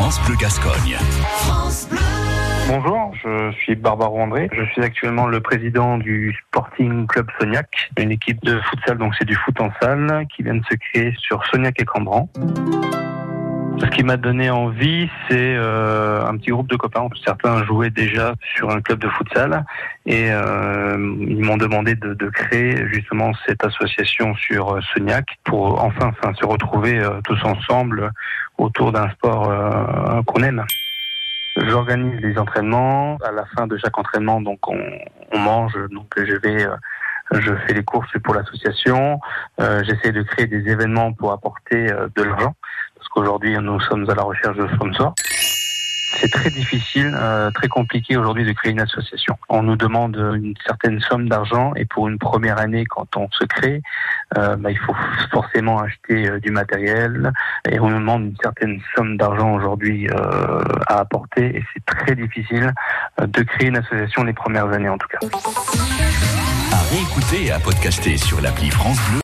France Bleu Gascogne. Bonjour, je suis Barbaro André. Je suis actuellement le président du Sporting Club Sognac, une équipe de futsal, donc c'est du foot en salle, qui vient de se créer sur Sognac et Cambran. Ce qui m'a donné envie, c'est euh, un petit groupe de copains. Certains jouaient déjà sur un club de futsal et euh, ils m'ont demandé de, de, créer justement cette association sur euh, Sognac pour enfin, enfin se retrouver euh, tous ensemble autour d'un sport qu'on aime. J'organise les entraînements. À la fin de chaque entraînement, donc on, on mange. Donc je vais, euh, je fais les courses pour l'association. Euh, J'essaie de créer des événements pour apporter euh, de l'argent, parce qu'aujourd'hui nous sommes à la recherche de sponsors. C'est très difficile, euh, très compliqué aujourd'hui de créer une association. On nous demande une certaine somme d'argent et pour une première année, quand on se crée, euh, bah, il faut forcément acheter euh, du matériel et on nous demande une certaine somme d'argent aujourd'hui à apporter et c'est très difficile de créer une association les premières années en tout cas. À réécouter et à podcaster sur l'appli France Bleu.